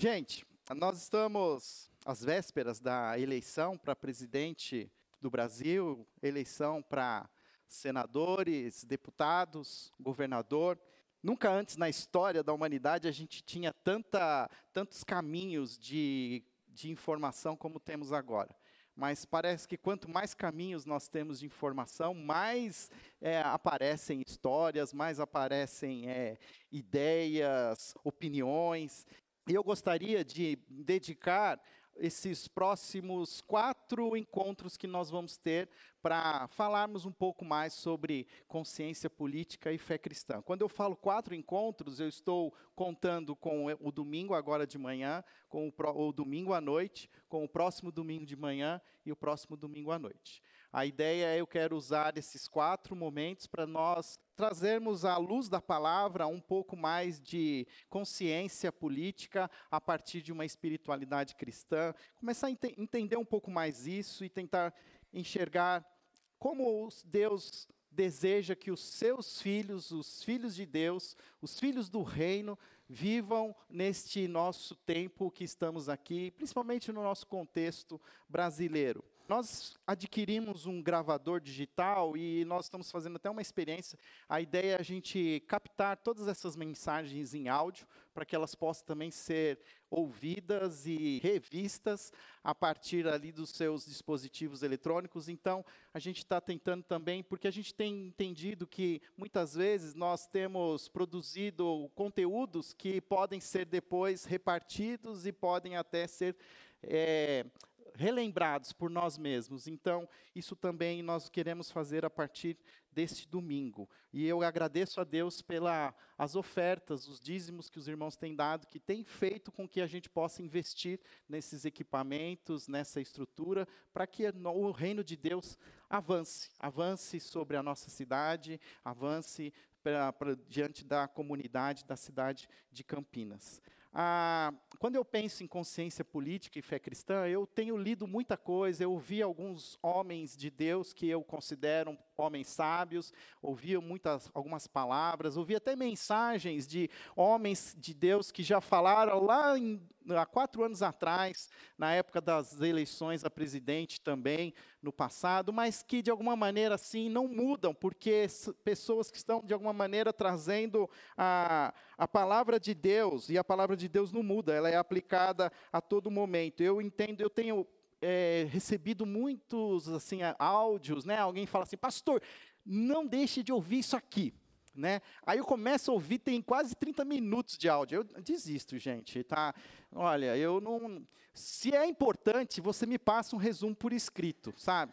Gente, nós estamos às vésperas da eleição para presidente do Brasil, eleição para senadores, deputados, governador. Nunca antes na história da humanidade a gente tinha tanta, tantos caminhos de, de informação como temos agora. Mas parece que quanto mais caminhos nós temos de informação, mais é, aparecem histórias, mais aparecem é, ideias, opiniões. E eu gostaria de dedicar esses próximos quatro encontros que nós vamos ter para falarmos um pouco mais sobre consciência política e fé cristã. Quando eu falo quatro encontros, eu estou contando com o domingo agora de manhã, com o, o domingo à noite, com o próximo domingo de manhã e o próximo domingo à noite. A ideia é eu quero usar esses quatro momentos para nós trazermos à luz da palavra um pouco mais de consciência política a partir de uma espiritualidade cristã, começar a ent entender um pouco mais isso e tentar enxergar como Deus deseja que os seus filhos, os filhos de Deus, os filhos do reino, vivam neste nosso tempo que estamos aqui, principalmente no nosso contexto brasileiro. Nós adquirimos um gravador digital e nós estamos fazendo até uma experiência. A ideia é a gente captar todas essas mensagens em áudio para que elas possam também ser ouvidas e revistas a partir ali dos seus dispositivos eletrônicos. Então, a gente está tentando também, porque a gente tem entendido que muitas vezes nós temos produzido conteúdos que podem ser depois repartidos e podem até ser é, relembrados por nós mesmos. Então, isso também nós queremos fazer a partir deste domingo. E eu agradeço a Deus pelas as ofertas, os dízimos que os irmãos têm dado, que tem feito com que a gente possa investir nesses equipamentos, nessa estrutura, para que o reino de Deus avance, avance sobre a nossa cidade, avance pra, pra, diante da comunidade da cidade de Campinas. Ah, quando eu penso em consciência política e fé cristã, eu tenho lido muita coisa, eu ouvi alguns homens de Deus que eu considero homens sábios, ouvi muitas, algumas palavras, ouvi até mensagens de homens de Deus que já falaram lá em, há quatro anos atrás, na época das eleições a presidente também, no passado, mas que de alguma maneira assim não mudam, porque pessoas que estão de alguma maneira trazendo a, a palavra de Deus, e a palavra de Deus não muda, ela é aplicada a todo momento. Eu entendo, eu tenho é, recebido muitos assim áudios, né? Alguém fala assim, pastor, não deixe de ouvir isso aqui. Né? Aí eu começo a ouvir, tem quase 30 minutos de áudio. Eu desisto, gente, tá? Olha, eu não. Se é importante, você me passa um resumo por escrito, sabe?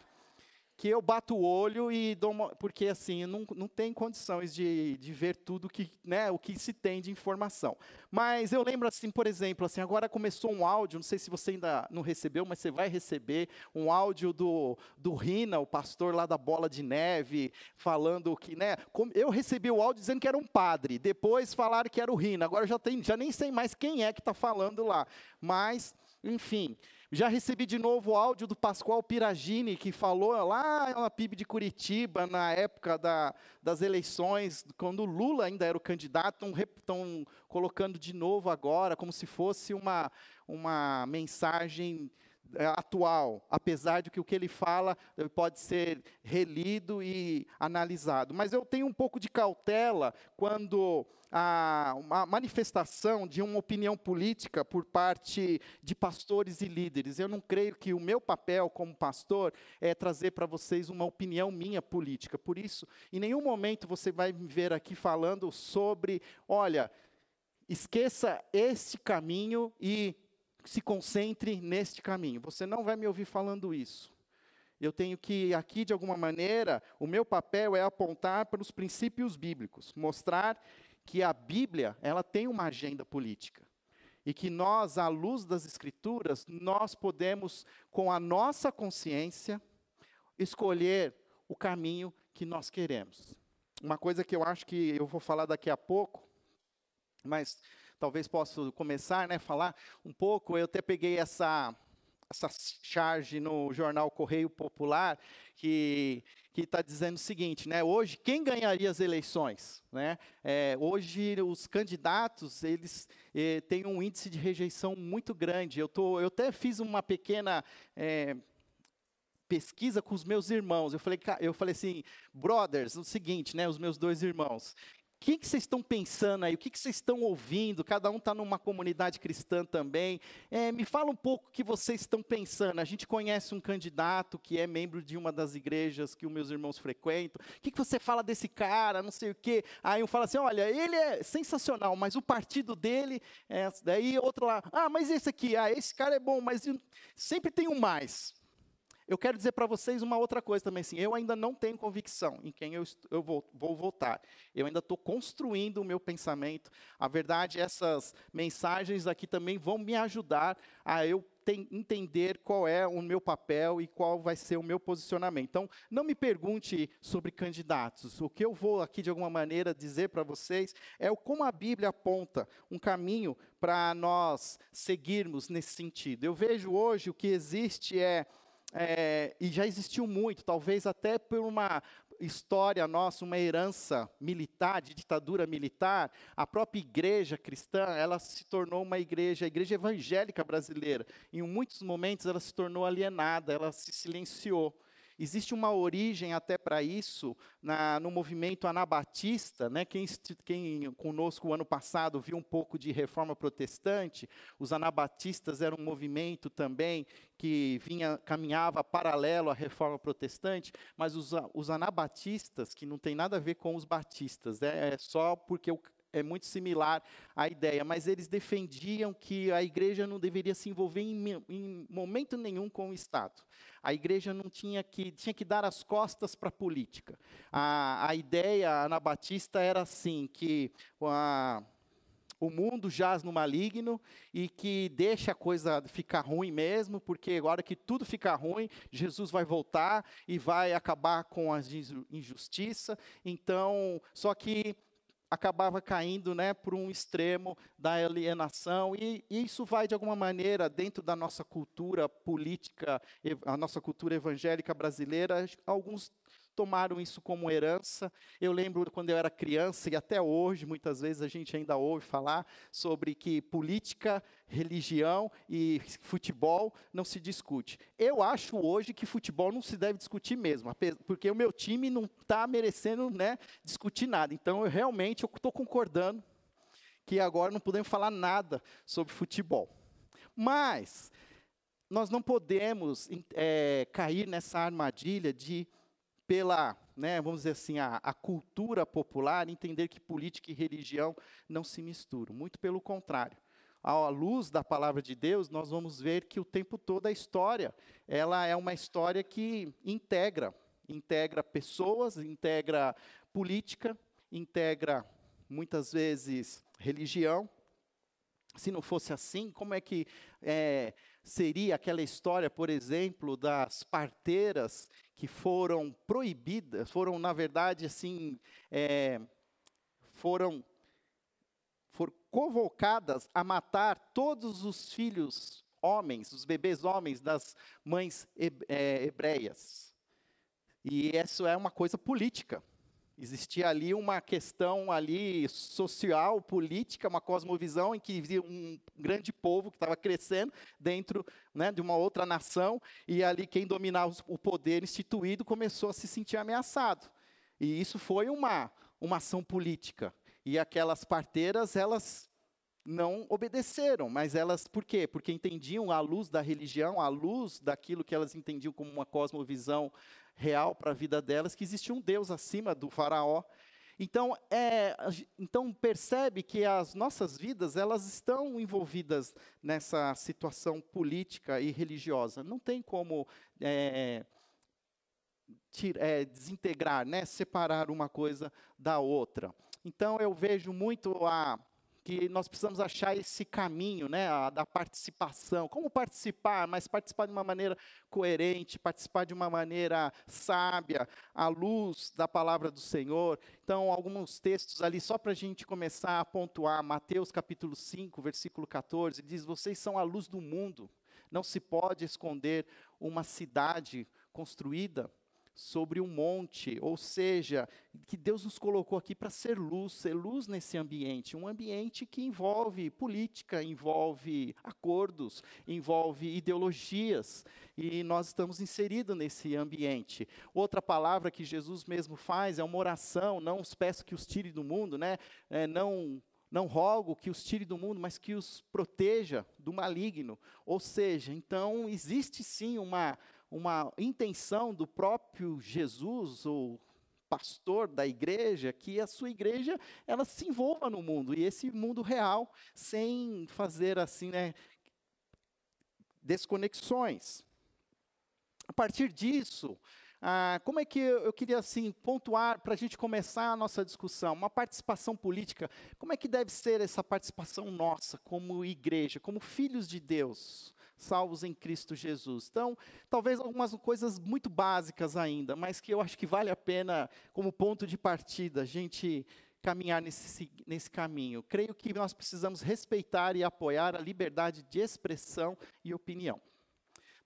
Que eu bato o olho e dou uma, porque assim não, não tem condições de, de ver tudo que né o que se tem de informação. Mas eu lembro assim por exemplo assim agora começou um áudio não sei se você ainda não recebeu mas você vai receber um áudio do do Rina o pastor lá da Bola de Neve falando que né eu recebi o áudio dizendo que era um padre depois falaram que era o Rina agora já tem já nem sei mais quem é que está falando lá. Mas enfim já recebi de novo o áudio do Pascoal Piragini, que falou lá na PIB de Curitiba, na época da, das eleições, quando Lula ainda era o candidato, estão colocando de novo agora, como se fosse uma, uma mensagem é, atual, apesar de que o que ele fala eh, pode ser relido e analisado. Mas eu tenho um pouco de cautela quando a, uma manifestação de uma opinião política por parte de pastores e líderes. Eu não creio que o meu papel como pastor é trazer para vocês uma opinião minha política. Por isso, em nenhum momento você vai me ver aqui falando sobre, olha, esqueça esse caminho e se concentre neste caminho. Você não vai me ouvir falando isso. Eu tenho que, aqui, de alguma maneira, o meu papel é apontar para os princípios bíblicos, mostrar que a Bíblia, ela tem uma agenda política. E que nós, à luz das Escrituras, nós podemos, com a nossa consciência, escolher o caminho que nós queremos. Uma coisa que eu acho que eu vou falar daqui a pouco, mas talvez possa começar, né, falar um pouco. Eu até peguei essa essa charge no jornal Correio Popular que que está dizendo o seguinte, né? Hoje, quem ganharia as eleições? Né? É, hoje, os candidatos, eles é, têm um índice de rejeição muito grande. Eu, tô, eu até fiz uma pequena... É, pesquisa com os meus irmãos. Eu falei, eu falei assim, brothers, o seguinte, né, os meus dois irmãos, que, que vocês estão pensando aí? O que, que vocês estão ouvindo? Cada um está numa comunidade cristã também. É, me fala um pouco o que vocês estão pensando. A gente conhece um candidato que é membro de uma das igrejas que os meus irmãos frequentam. O que, que você fala desse cara? Não sei o quê. Aí um fala assim: olha, ele é sensacional, mas o partido dele é. Daí outro lá, ah, mas esse aqui, ah, esse cara é bom, mas sempre tem um mais. Eu quero dizer para vocês uma outra coisa também, assim, eu ainda não tenho convicção em quem eu, eu vou, vou votar. Eu ainda estou construindo o meu pensamento. A verdade, essas mensagens aqui também vão me ajudar a eu entender qual é o meu papel e qual vai ser o meu posicionamento. Então, não me pergunte sobre candidatos. O que eu vou aqui, de alguma maneira, dizer para vocês é o como a Bíblia aponta um caminho para nós seguirmos nesse sentido. Eu vejo hoje o que existe é é, e já existiu muito, talvez até por uma história nossa, uma herança militar, de ditadura militar, a própria igreja cristã, ela se tornou uma igreja, a igreja evangélica brasileira. Em muitos momentos ela se tornou alienada, ela se silenciou. Existe uma origem até para isso na, no movimento anabatista, né? Quem, quem conosco o ano passado viu um pouco de reforma protestante, os anabatistas eram um movimento também que vinha caminhava paralelo à reforma protestante, mas os, os anabatistas, que não tem nada a ver com os batistas, é, é só porque o é muito similar à ideia, mas eles defendiam que a igreja não deveria se envolver em, em momento nenhum com o Estado. A igreja não tinha que, tinha que dar as costas para a política. A, ideia anabatista era assim, que a, o mundo jaz no maligno e que deixa a coisa ficar ruim mesmo, porque agora que tudo ficar ruim, Jesus vai voltar e vai acabar com a injustiça. Então, só que acabava caindo né, por um extremo da alienação, e, e, isso vai, de alguma maneira, dentro da nossa cultura política, a nossa cultura evangélica brasileira, alguns tomaram isso como herança. Eu lembro quando eu era criança, e até hoje, muitas vezes a gente ainda ouve falar sobre que política, religião e futebol não se discute. Eu acho hoje que futebol não se deve discutir mesmo, porque o meu time não está merecendo né, discutir nada. Então, eu realmente estou concordando que agora não podemos falar nada sobre futebol. Mas nós não podemos é, cair nessa armadilha de pela, né, vamos dizer assim, a, a, cultura popular, entender que política e religião não se misturam. Muito pelo contrário. À luz da palavra de Deus, nós vamos ver que o tempo todo a história, ela é uma história que integra, integra pessoas, integra política, integra muitas vezes religião. Se não fosse assim, como é que é, seria aquela história, por exemplo, das parteiras que foram proibidas, foram, na verdade, assim, é, foram, foram convocadas a matar todos os filhos homens, os bebês homens das mães é, hebreias. E isso é uma coisa política. Existia ali uma questão ali social, política, uma cosmovisão em que havia um grande povo que estava crescendo dentro né, de uma outra nação e ali quem dominava o poder instituído começou a se sentir ameaçado. E isso foi uma, uma ação política. E aquelas parteiras, elas não obedeceram, mas elas, por quê? Porque entendiam a luz da religião, a luz daquilo que elas entendiam como uma cosmovisão real para a vida delas, que existia um Deus acima do faraó. Então, é, então percebe que as nossas vidas elas estão envolvidas nessa situação política e religiosa. Não tem como é, é, desintegrar, né, separar uma coisa da outra. Então eu vejo muito a que nós precisamos achar esse caminho, né, a, da participação. Como participar, mas participar de uma maneira coerente, participar de uma maneira sábia, à luz da palavra do Senhor. Então, alguns textos ali, só para a gente começar a pontuar, Mateus capítulo 5, versículo 14, diz: Vocês são a luz do mundo, não se pode esconder uma cidade construída sobre um monte, ou seja, que Deus nos colocou aqui para ser luz, ser luz nesse ambiente, um ambiente que envolve política, envolve acordos, envolve ideologias, e nós estamos inseridos nesse ambiente. Outra palavra que Jesus mesmo faz é uma oração, não os peço que os tire do mundo, né? É, não não rogo que os tire do mundo, mas que os proteja do maligno. Ou seja, então existe sim uma, uma intenção do próprio Jesus, ou pastor da igreja, que a sua igreja ela se envolva no mundo e esse mundo real, sem fazer assim, né, desconexões. A partir disso, ah, como é que eu, eu queria assim pontuar para a gente começar a nossa discussão? Uma participação política. Como é que deve ser essa participação nossa como igreja, como filhos de Deus? Salvos em Cristo Jesus. Então, talvez algumas coisas muito básicas ainda, mas que eu acho que vale a pena, como ponto de partida, a gente caminhar nesse, nesse caminho. Creio que nós precisamos respeitar e apoiar a liberdade de expressão e opinião.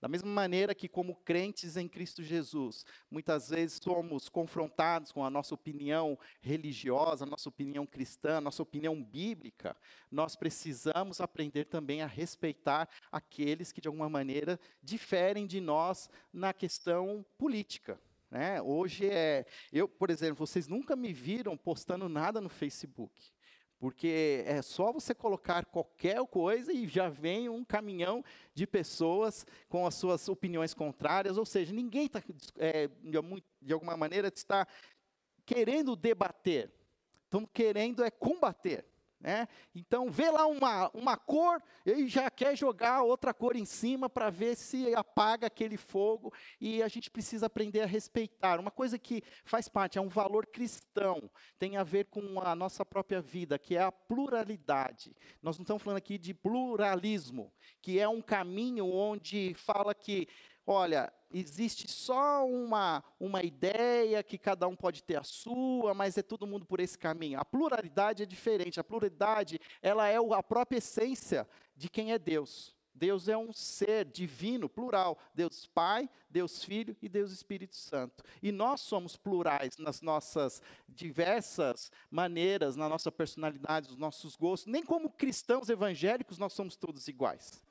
Da mesma maneira que, como crentes em Cristo Jesus, muitas vezes somos confrontados com a nossa opinião religiosa, a nossa opinião cristã, a nossa opinião bíblica, nós precisamos aprender também a respeitar aqueles que, de alguma maneira, diferem de nós na questão política. Né? Hoje é. Eu, por exemplo, vocês nunca me viram postando nada no Facebook. Porque é só você colocar qualquer coisa e já vem um caminhão de pessoas com as suas opiniões contrárias, ou seja, ninguém está, é, de alguma maneira, está querendo debater, estão querendo é combater. Né? Então, vê lá uma, uma cor e já quer jogar outra cor em cima para ver se apaga aquele fogo, e a gente precisa aprender a respeitar. Uma coisa que faz parte, é um valor cristão, tem a ver com a nossa própria vida, que é a pluralidade. Nós não estamos falando aqui de pluralismo, que é um caminho onde fala que olha, existe só uma, uma ideia que cada um pode ter a sua, mas é todo mundo por esse caminho. A pluralidade é diferente. A pluralidade, ela é a própria essência de quem é Deus. Deus é um ser divino, plural. Deus Pai, Deus Filho e Deus Espírito Santo. E nós somos plurais nas nossas diversas maneiras, na nossa personalidade, nos nossos gostos. Nem como cristãos evangélicos nós somos todos iguais.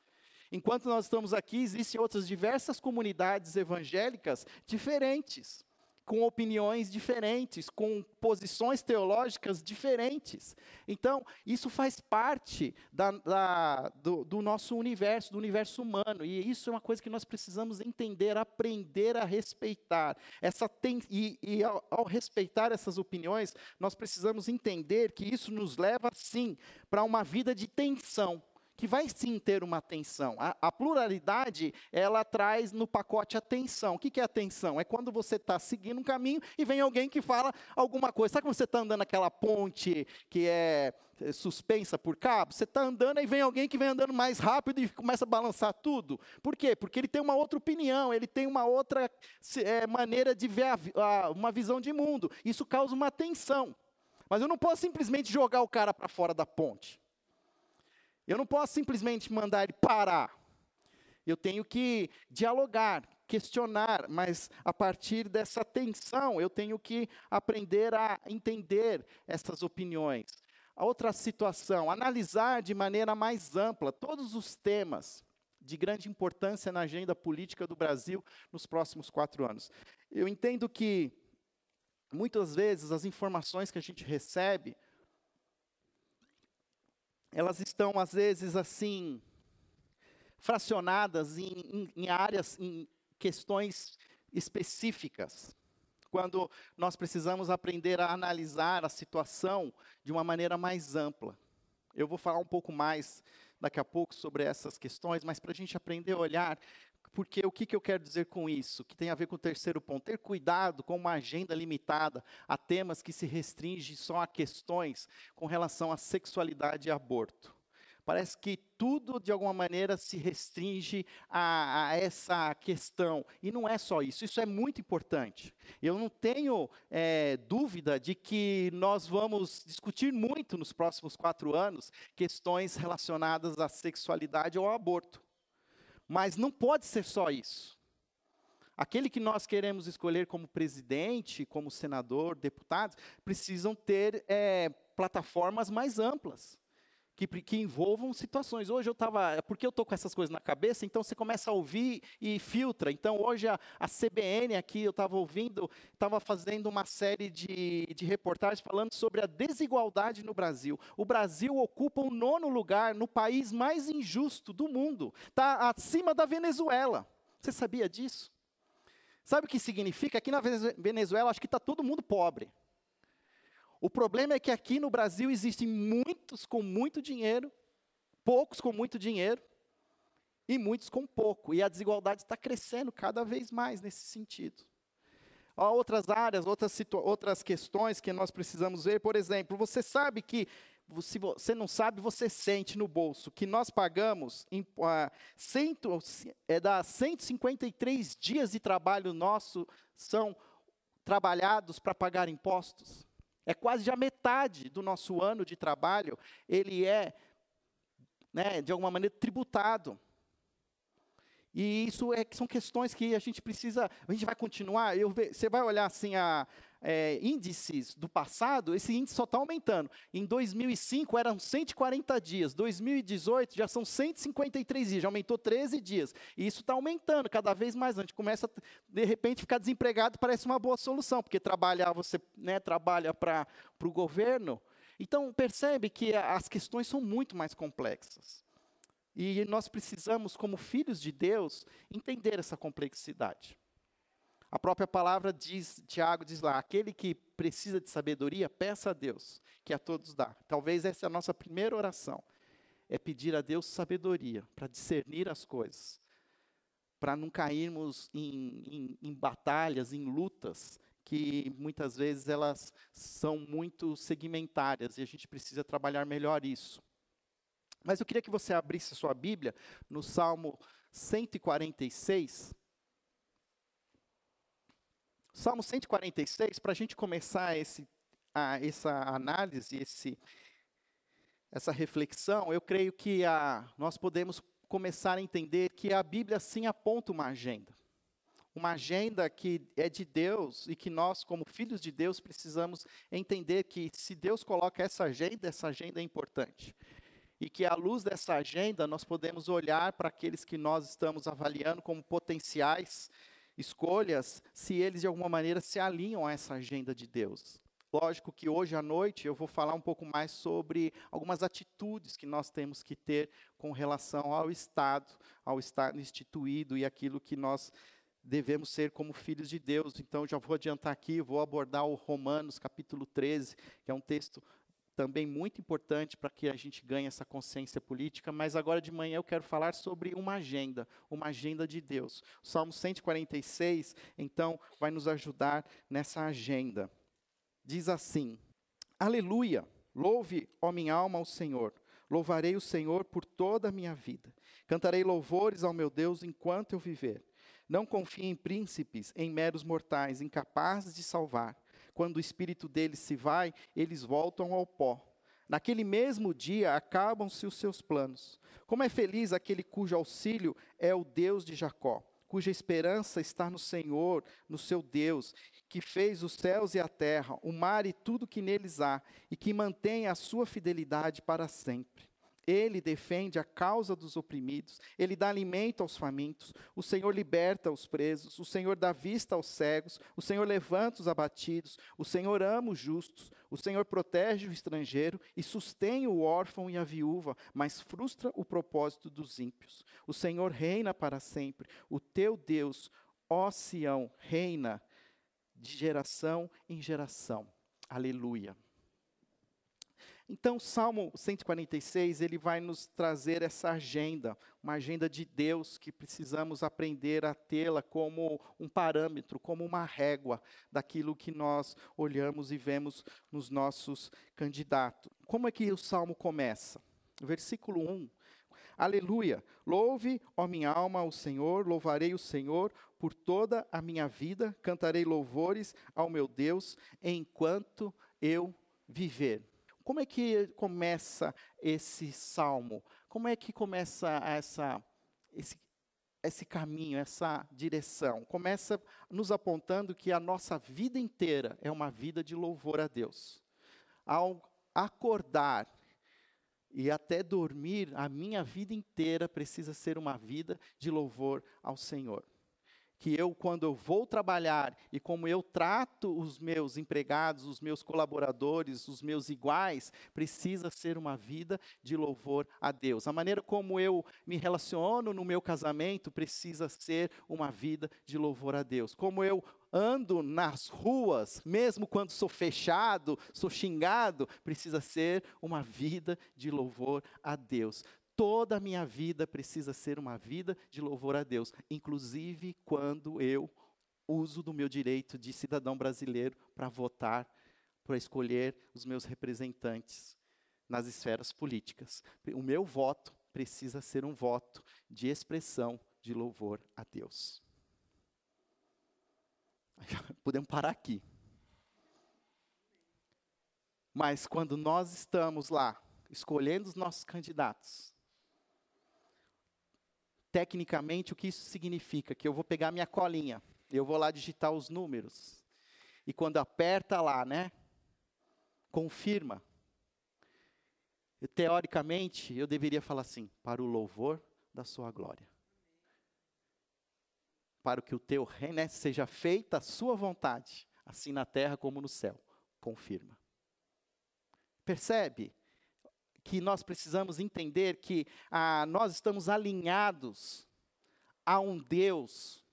Enquanto nós estamos aqui, existem outras diversas comunidades evangélicas diferentes, com opiniões diferentes, com posições teológicas diferentes. Então, isso faz parte da, da, do, do, nosso universo, do universo humano, e isso é uma coisa que nós precisamos entender, aprender a respeitar. Essa tem, e, e ao, ao respeitar essas opiniões, nós precisamos entender que isso nos leva, sim, para uma vida de tensão que vai sim ter uma atenção. A, a pluralidade, ela traz no pacote atenção. O que, que é atenção? É quando você está seguindo um caminho e vem alguém que fala alguma coisa. Sabe quando você está andando naquela ponte que é, é suspensa por cabo? Você está andando e vem alguém que vem andando mais rápido e começa a balançar tudo. Por quê? Porque ele tem uma outra opinião, ele tem uma outra é, maneira de ver a, a, uma visão de mundo. Isso causa uma tensão. Mas eu não posso simplesmente jogar o cara para fora da ponte. Eu não posso simplesmente mandar ele parar. Eu tenho que dialogar, questionar, mas a partir dessa tensão, eu tenho que aprender a entender essas opiniões. A outra situação, analisar de maneira mais ampla todos os temas de grande importância na agenda política do Brasil nos próximos quatro anos. Eu entendo que, muitas vezes, as informações que a gente recebe elas estão às vezes assim fracionadas em, em, em áreas, em questões específicas. Quando nós precisamos aprender a analisar a situação de uma maneira mais ampla. Eu vou falar um pouco mais daqui a pouco sobre essas questões, mas para a gente aprender a olhar porque o que, que eu quero dizer com isso? Que tem a ver com o terceiro ponto. Ter cuidado com uma agenda limitada a temas que se restringem só a questões com relação à sexualidade e aborto. Parece que tudo, de alguma maneira, se restringe a, a, essa questão. E não é só isso, isso é muito importante. Eu não tenho é, dúvida de que nós vamos discutir muito nos próximos quatro anos questões relacionadas à sexualidade ou ao aborto. Mas não pode ser só isso. aquele que nós queremos escolher como presidente, como senador, deputados, precisam ter é, plataformas mais amplas que, que envolvam situações. Hoje eu estava, porque eu estou com essas coisas na cabeça, então você começa a ouvir e filtra. Então hoje a, a CBN aqui, eu estava ouvindo, estava fazendo uma série de, de reportagens falando sobre a desigualdade no Brasil. O Brasil ocupa o nono lugar no país mais injusto do mundo. Está acima da Venezuela. Você sabia disso? Sabe o que significa? Aqui na Venezuela, acho que está todo mundo pobre. O problema é que aqui no Brasil existem muitos com muito dinheiro, poucos com muito dinheiro e muitos com pouco. E a desigualdade está crescendo cada vez mais nesse sentido. Há outras áreas, outras, outras questões que nós precisamos ver. Por exemplo, você sabe que, se você não sabe, você sente no bolso que nós pagamos, em, uh, cento, é da 153 dias de trabalho nosso são trabalhados para pagar impostos. É quase já metade do nosso ano de trabalho, ele é, né, de alguma maneira, tributado. E isso é, são questões que a gente precisa, a gente vai continuar, eu, você vai olhar assim a, é, índices do passado, esse índice só está aumentando. Em 2005 eram 140 dias, 2018 já são 153 dias, já aumentou 13 dias. E isso está aumentando cada vez mais. A gente começa, de repente, ficar desempregado, parece uma boa solução, porque trabalhar, você né, trabalha para o governo. Então, percebe que as questões são muito mais complexas. E nós precisamos, como filhos de Deus, entender essa complexidade. A própria palavra diz, Tiago diz lá, aquele que precisa de sabedoria, peça a Deus, que a todos dá. Talvez essa é a nossa primeira oração, é pedir a Deus sabedoria para discernir as coisas, para não cairmos em, em, em batalhas, em lutas, que muitas vezes elas são muito segmentárias e a gente precisa trabalhar melhor isso. Mas eu queria que você abrisse sua Bíblia no Salmo 146, Salmo 146, para a gente começar esse, a, essa análise, esse, essa reflexão, eu creio que a, nós podemos começar a entender que a Bíblia sim aponta uma agenda. Uma agenda que é de Deus e que nós, como filhos de Deus, precisamos entender que se Deus coloca essa agenda, essa agenda é importante. E que à luz dessa agenda nós podemos olhar para aqueles que nós estamos avaliando como potenciais escolhas se eles de alguma maneira se alinham a essa agenda de Deus. Lógico que hoje à noite eu vou falar um pouco mais sobre algumas atitudes que nós temos que ter com relação ao Estado, ao Estado instituído e aquilo que nós devemos ser como filhos de Deus. Então já vou adiantar aqui, vou abordar o Romanos capítulo 13, que é um texto também muito importante para que a gente ganhe essa consciência política, mas agora de manhã eu quero falar sobre uma agenda, uma agenda de Deus. O Salmo 146, então, vai nos ajudar nessa agenda. Diz assim: Aleluia! Louve, ó minha alma, ao Senhor. Louvarei o Senhor por toda a minha vida. Cantarei louvores ao meu Deus enquanto eu viver. Não confie em príncipes, em meros mortais, incapazes de salvar quando o espírito deles se vai, eles voltam ao pó. Naquele mesmo dia acabam-se os seus planos. Como é feliz aquele cujo auxílio é o Deus de Jacó, cuja esperança está no Senhor, no seu Deus, que fez os céus e a terra, o mar e tudo que neles há, e que mantém a sua fidelidade para sempre. Ele defende a causa dos oprimidos, ele dá alimento aos famintos, o Senhor liberta os presos, o Senhor dá vista aos cegos, o Senhor levanta os abatidos, o Senhor ama os justos, o Senhor protege o estrangeiro e sustém o órfão e a viúva, mas frustra o propósito dos ímpios. O Senhor reina para sempre, o teu Deus, ó Sião, reina de geração em geração. Aleluia. Então, o Salmo 146, ele vai nos trazer essa agenda, uma agenda de Deus que precisamos aprender a tê-la como um parâmetro, como uma régua daquilo que nós olhamos e vemos nos nossos candidatos. Como é que o Salmo começa? Versículo 1. Aleluia! Louve, ó minha alma, o Senhor, louvarei o Senhor por toda a minha vida, cantarei louvores ao meu Deus enquanto eu viver. Como é que começa esse salmo? Como é que começa essa, esse, esse caminho, essa direção. Começa nos apontando que a nossa vida inteira é uma vida de louvor a Deus. Ao acordar e até dormir, a minha vida inteira precisa ser uma vida de louvor ao Senhor que eu, quando eu vou trabalhar e como eu trato os meus empregados, os meus colaboradores, os meus iguais, precisa ser uma vida de louvor a Deus. A maneira como eu me relaciono no meu casamento precisa ser uma vida de louvor a Deus. Como eu ando nas ruas, mesmo quando sou fechado, sou xingado, precisa ser uma vida de louvor a Deus toda a minha vida precisa ser uma vida de louvor a Deus, inclusive quando eu uso do meu direito de cidadão brasileiro para votar, para escolher os meus representantes nas esferas políticas. O meu voto precisa ser um voto de expressão de louvor a Deus. Podemos parar aqui. Mas quando nós estamos lá, escolhendo os nossos candidatos, Tecnicamente, o que isso significa? Que eu vou pegar minha colinha, eu vou lá digitar os números. E quando aperta lá, né? Confirma. teoricamente, eu deveria falar assim: para o louvor da sua glória. Para que o teu reino né, seja feita a sua vontade, assim na terra como no céu. Confirma. Percebe? Que nós precisamos entender que ah, nós estamos alinhados a um Deus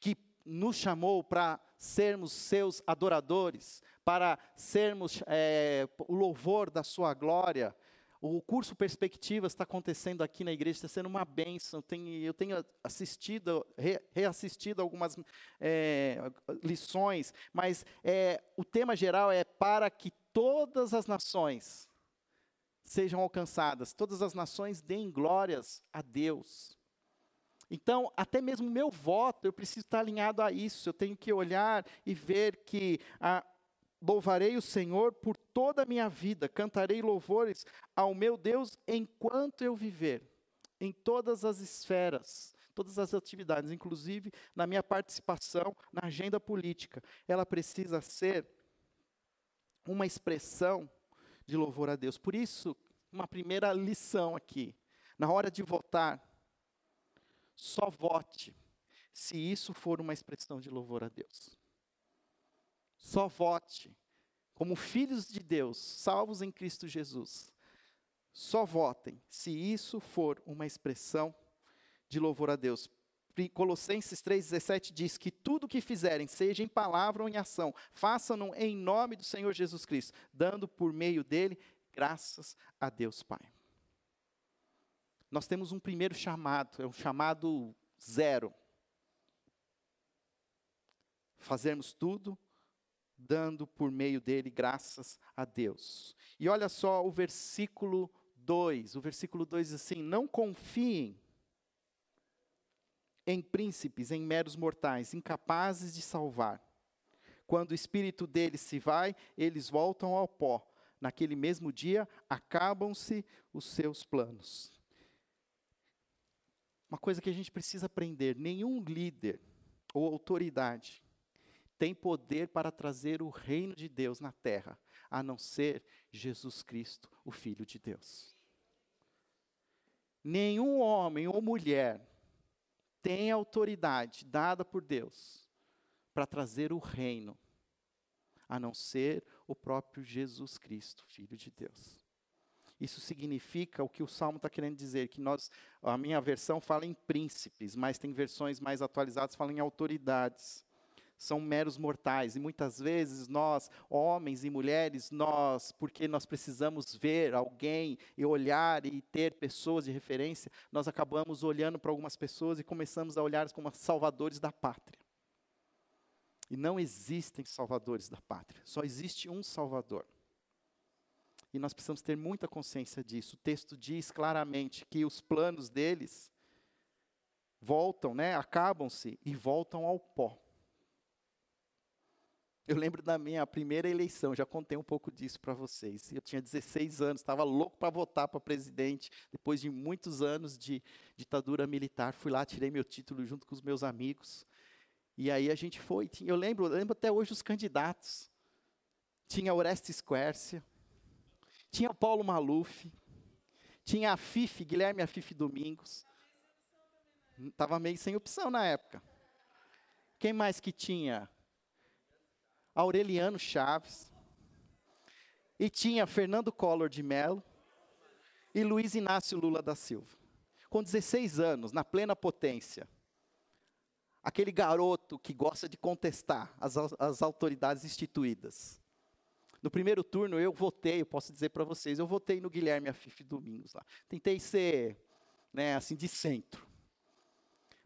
que nos chamou para sermos seus adoradores, para sermos é, o louvor da sua glória. O curso Perspectivas está acontecendo aqui na igreja, está sendo uma bênção. eu tenho assistido, re, reassistido algumas é, lições, mas é, o tema geral é para que todas as nações sejam alcançadas, todas as nações deem glórias a Deus. Então, até mesmo meu voto, eu preciso estar alinhado a isso. Eu tenho que olhar e ver que ah, louvarei o Senhor por toda a minha vida, cantarei louvores ao meu Deus enquanto eu viver, em todas as esferas, todas as atividades, inclusive na minha participação na agenda política. Ela precisa ser uma expressão de louvor a Deus. Por isso, uma primeira lição aqui. Na hora de votar, só vote se isso for uma expressão de louvor a Deus. Só vote como filhos de Deus, salvos em Cristo Jesus. Só votem se isso for uma expressão de louvor a Deus. Colossenses 3,17 diz que tudo o que fizerem, seja em palavra ou em ação, façam-no em nome do Senhor Jesus Cristo, dando por meio dele graças a Deus Pai. Nós temos um primeiro chamado, é um chamado zero. Fazermos tudo dando por meio dele graças a Deus. E olha só o versículo 2. O versículo 2 diz assim: Não confiem em príncipes, em meros mortais, incapazes de salvar. Quando o espírito deles se vai, eles voltam ao pó. Naquele mesmo dia, acabam-se os seus planos. Uma coisa que a gente precisa aprender: nenhum líder ou autoridade tem poder para trazer o reino de Deus na terra, a não ser Jesus Cristo, o Filho de Deus. Nenhum homem ou mulher tem autoridade dada por Deus para trazer o reino, a não ser o próprio Jesus Cristo, Filho de Deus. Isso significa o que o Salmo está querendo dizer, que nós, a minha versão fala em príncipes, mas tem versões mais atualizadas falam em autoridades são meros mortais. E muitas vezes nós, homens e mulheres, nós, porque nós precisamos ver alguém e olhar e ter pessoas de referência, nós acabamos olhando para algumas pessoas e começamos a olhar como salvadores da pátria. E não existem salvadores da pátria, só existe um Salvador. E nós precisamos ter muita consciência disso. O texto diz claramente que os planos deles voltam, né, acabam-se e voltam ao pó. Eu lembro da minha primeira eleição, já contei um pouco disso para vocês. Eu tinha 16 anos, estava louco para votar para presidente, depois de muitos anos de ditadura militar. Fui lá, tirei meu título junto com os meus amigos. E aí a gente foi. Eu lembro, eu lembro até hoje os candidatos. Tinha Orestes Quércia, tinha Paulo Maluf, tinha a FIF, Guilherme Afif Domingos. Estava meio sem opção na época. Quem mais que tinha? Aureliano Chaves. E tinha Fernando Collor de Mello e Luiz Inácio Lula da Silva. Com 16 anos, na plena potência. Aquele garoto que gosta de contestar as, as autoridades instituídas. No primeiro turno eu votei, eu posso dizer para vocês, eu votei no Guilherme Afif Domingos lá. Tentei ser, né, assim, de centro.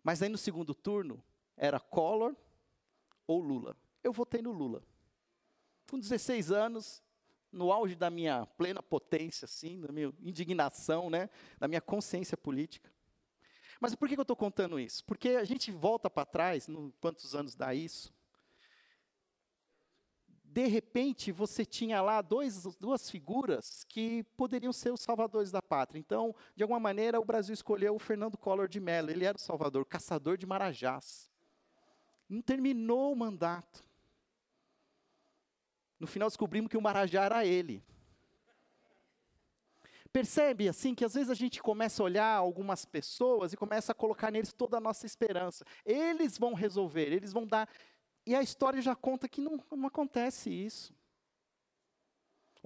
Mas aí no segundo turno era Collor ou Lula. Eu votei no Lula. Com 16 anos, no auge da minha plena potência, assim, da minha indignação, né, da minha consciência política. Mas por que eu estou contando isso? Porque a gente volta para trás, no, quantos anos dá isso? de repente você tinha lá dois, duas figuras que poderiam ser os salvadores da pátria. Então, de alguma maneira, o Brasil escolheu o Fernando Collor de Mello. Ele era o salvador, caçador de marajás. Não terminou o mandato. No final descobrimos que o marajá era ele. Percebe assim que às vezes a gente começa a olhar algumas pessoas e começa a colocar neles toda a nossa esperança. Eles vão resolver, eles vão dar e a história já conta que não, não acontece isso.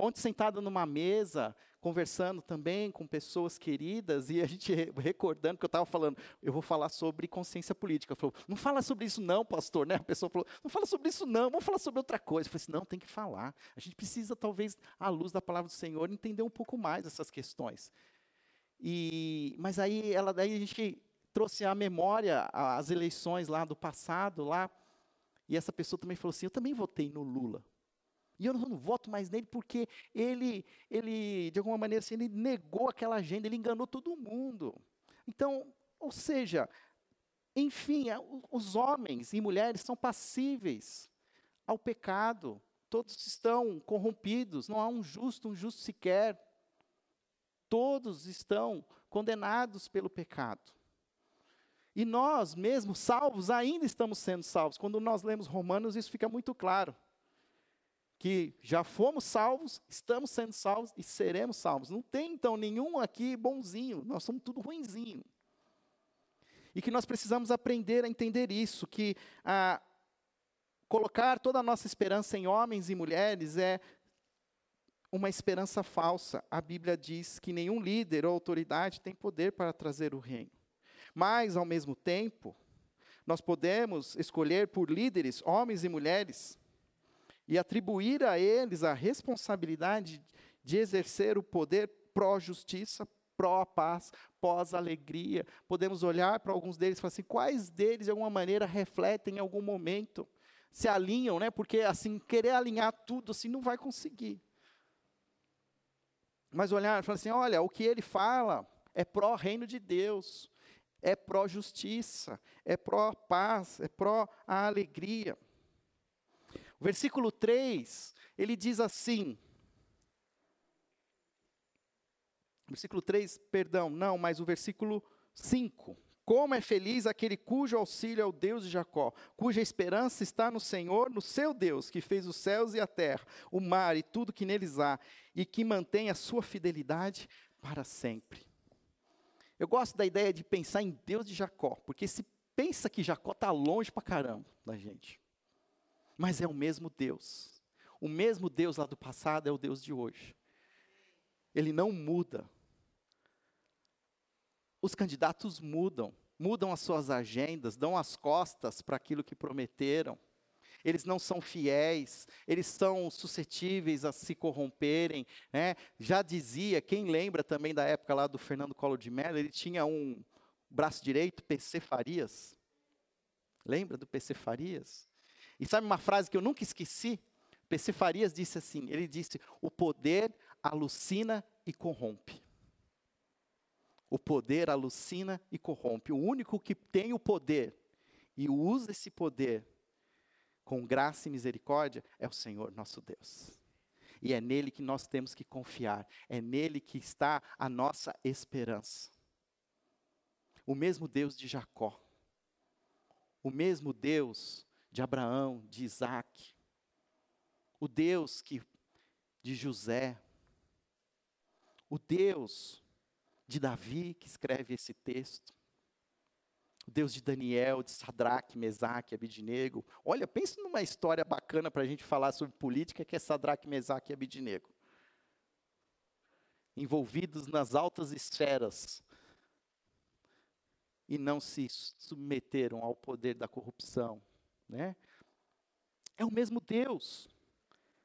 Ontem, sentado numa mesa, conversando também com pessoas queridas, e a gente recordando que eu estava falando, eu vou falar sobre consciência política. Falou, não fala sobre isso não, pastor, né? A pessoa falou, não fala sobre isso não, vamos falar sobre outra coisa. Eu falei assim, não, tem que falar. A gente precisa, talvez, à luz da palavra do Senhor, entender um pouco mais essas questões. E, mas aí, ela, daí a gente trouxe à memória as eleições lá do passado, lá, e essa pessoa também falou assim: Eu também votei no Lula. E eu não, voto mais nele porque ele, ele, de alguma maneira, assim, ele negou aquela agenda, ele enganou todo mundo. Então, ou seja, enfim, os homens e mulheres são passíveis ao pecado. Todos estão corrompidos, não há um justo, um justo sequer. Todos estão condenados pelo pecado. E nós, mesmo salvos, ainda estamos sendo salvos. Quando nós lemos Romanos, isso fica muito claro. Que já fomos salvos, estamos sendo salvos e seremos salvos. Não tem, então, nenhum aqui bonzinho. Nós somos tudo ruinzinho. E que nós precisamos aprender a entender isso, que a, colocar toda a nossa esperança em homens e mulheres é uma esperança falsa. A Bíblia diz que nenhum líder ou autoridade tem poder para trazer o reino. Mas, ao mesmo tempo, nós podemos escolher por líderes, homens e mulheres, e atribuir a eles a responsabilidade de exercer o poder pró-justiça, pró-paz, pós-alegria. Podemos olhar para alguns deles e falar assim: quais deles, de alguma maneira, refletem em algum momento, se alinham, né? Porque, assim, querer alinhar tudo, assim, não vai conseguir. Mas olhar e falar assim: olha, o que ele fala é pró-reino de Deus é pró-justiça, é pró-paz, é pró-alegria. Versículo 3, ele diz assim, versículo 3, perdão, não, mas o versículo 5. Como é feliz aquele cujo auxílio é o Deus de Jacó, cuja esperança está no Senhor, no seu Deus, que fez os céus e a terra, o mar e tudo que neles há, e que mantém a sua fidelidade para sempre. Eu gosto da ideia de pensar em Deus de Jacó, porque se pensa que Jacó está longe para caramba da gente. Mas é o mesmo Deus. O mesmo Deus lá do passado é o Deus de hoje. Ele não muda. Os candidatos mudam, mudam as suas agendas, dão as costas para aquilo que prometeram eles não são fiéis, eles são suscetíveis a se corromperem. Né? Já dizia, quem lembra também da época lá do Fernando Collor de Mello, ele tinha um braço direito, PC Farias. Lembra do PC Farias? E sabe uma frase que eu nunca esqueci? PC Farias disse assim: ele disse, o poder alucina e corrompe. O poder alucina e corrompe. O único que tem o poder e usa esse poder com graça e misericórdia, é o Senhor nosso Deus. E é nele que nós temos que confiar, é nele que está a nossa esperança. O mesmo Deus de Jacó, o mesmo Deus de Abraão, de Isaac, o Deus que, de José, o Deus de Davi, que escreve esse texto, o Deus de Daniel, de Sadraque, Mesaque, Abidinego. Olha, pense numa história bacana para a gente falar sobre política, que é Sadraque, Mesaque e Abidinego. Envolvidos nas altas esferas e não se submeteram ao poder da corrupção, né? É o mesmo Deus.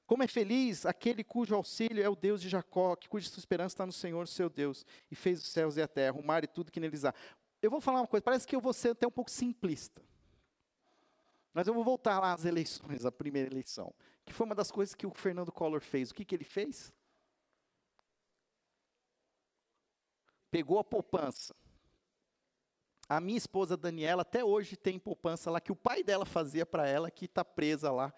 Como é feliz aquele cujo auxílio é o Deus de Jacó, que cuja sua esperança está no Senhor, seu Deus, e fez os céus e a terra, o mar e tudo que neles há. Eu vou falar uma coisa, parece que eu vou ser até um pouco simplista. Mas eu vou voltar lá às eleições, a primeira eleição, que foi uma das coisas que o Fernando Collor fez. O que, que ele fez? Pegou a poupança. A minha esposa Daniela até hoje tem poupança lá que o pai dela fazia para ela, que está presa lá.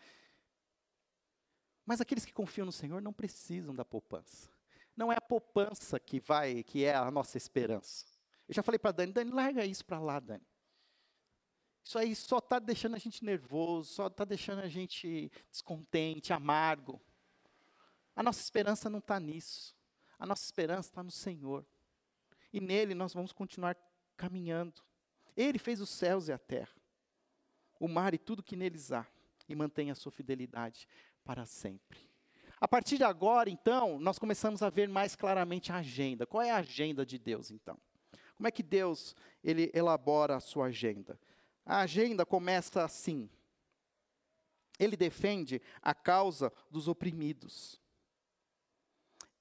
Mas aqueles que confiam no Senhor não precisam da poupança. Não é a poupança que vai, que é a nossa esperança. Eu já falei para Dani, Dani, larga isso para lá, Dani. Isso aí só está deixando a gente nervoso, só está deixando a gente descontente, amargo. A nossa esperança não está nisso. A nossa esperança está no Senhor. E nele nós vamos continuar caminhando. Ele fez os céus e a terra, o mar e tudo que neles há, e mantém a sua fidelidade para sempre. A partir de agora, então, nós começamos a ver mais claramente a agenda. Qual é a agenda de Deus, então? Como é que Deus ele elabora a sua agenda? A agenda começa assim. Ele defende a causa dos oprimidos.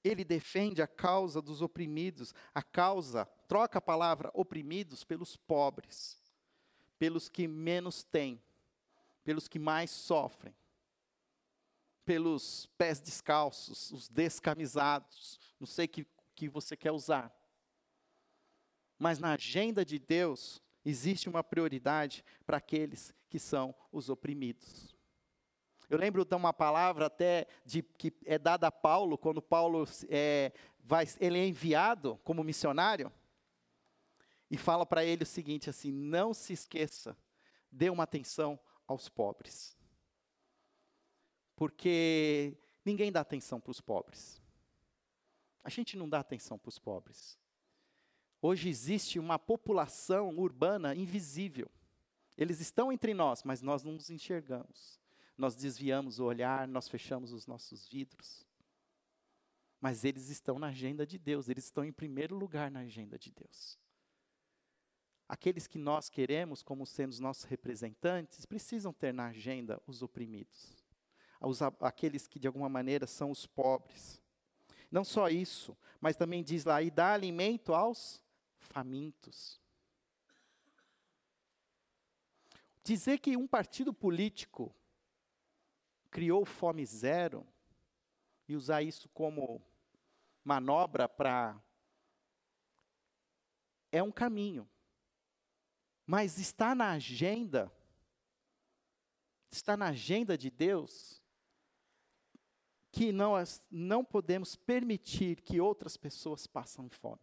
Ele defende a causa dos oprimidos, a causa, troca a palavra oprimidos pelos pobres, pelos que menos têm, pelos que mais sofrem, pelos pés descalços, os descamisados, não sei o que, que você quer usar. Mas na agenda de Deus existe uma prioridade para aqueles que são os oprimidos. Eu lembro de uma palavra até de, que é dada a Paulo, quando Paulo é, vai, ele é enviado como missionário, e fala para ele o seguinte assim, não se esqueça, dê uma atenção aos pobres. Porque ninguém dá atenção para os pobres. A gente não dá atenção para os pobres. Hoje existe uma população urbana invisível. Eles estão entre nós, mas nós não os enxergamos. Nós desviamos o olhar, nós fechamos os nossos vidros. Mas eles estão na agenda de Deus, eles estão em primeiro lugar na agenda de Deus. Aqueles que nós queremos como sendo os nossos representantes precisam ter na agenda os oprimidos, os, aqueles que de alguma maneira são os pobres. Não só isso, mas também diz lá, e dá alimento aos famintos. Dizer que um partido político criou fome zero e usar isso como manobra para. É um caminho. Mas está na agenda, está na agenda de Deus, que nós não podemos permitir que outras pessoas passem fome.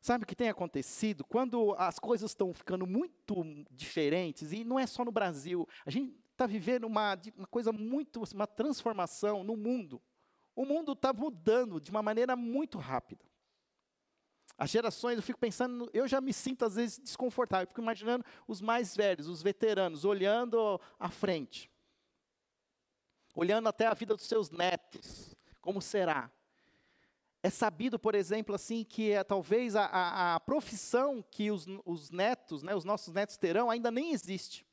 Sabe o que tem acontecido? Quando as coisas estão ficando muito diferentes, e não é só no Brasil, a gente está vivendo uma, uma coisa muito, uma transformação no mundo. O mundo está mudando de uma maneira muito rápida. As gerações, eu fico pensando, eu já me sinto às vezes desconfortável, fico imaginando os mais velhos, os veteranos, olhando à frente, olhando até a vida dos seus netos, como será? É sabido, por exemplo, assim, que é, talvez a, a, a profissão que os, os netos, né, os nossos netos terão, ainda nem existe.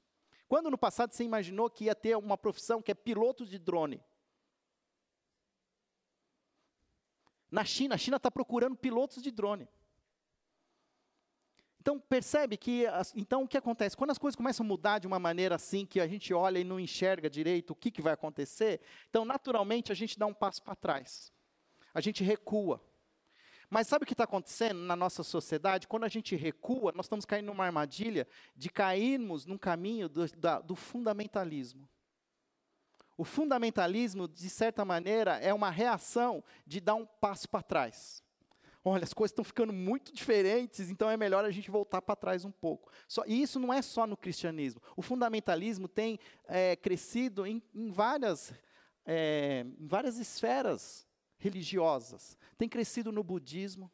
Quando no passado você imaginou que ia ter uma profissão que é piloto de drone? Na China, a China está procurando pilotos de drone. Então percebe que, então o que acontece? Quando as coisas começam a mudar de uma maneira assim, que a gente olha e não enxerga direito o que, que vai acontecer, então naturalmente a gente dá um passo para trás a gente recua. Mas sabe o que está acontecendo na nossa sociedade? Quando a gente recua, nós estamos caindo numa armadilha de cairmos num caminho do, da, do fundamentalismo. O fundamentalismo, de certa maneira, é uma reação de dar um passo para trás. Olha, as coisas estão ficando muito diferentes, então é melhor a gente voltar para trás um pouco. Só, e isso não é só no cristianismo. O fundamentalismo tem é, crescido em, em várias, é, em várias esferas religiosas. Tem crescido no budismo,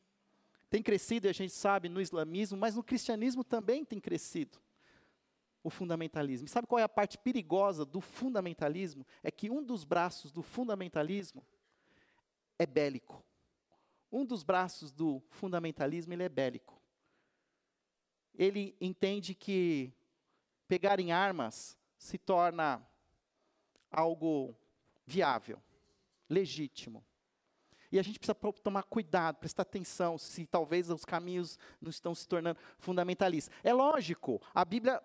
tem crescido, a gente sabe, no islamismo, mas no cristianismo também tem crescido o fundamentalismo. Sabe qual é a parte perigosa do fundamentalismo? É que um dos braços do fundamentalismo é bélico. Um dos braços do fundamentalismo ele é bélico. Ele entende que pegar em armas se torna algo viável, legítimo. E a gente precisa tomar cuidado, prestar atenção se talvez os caminhos não estão se tornando fundamentalistas. É lógico, a Bíblia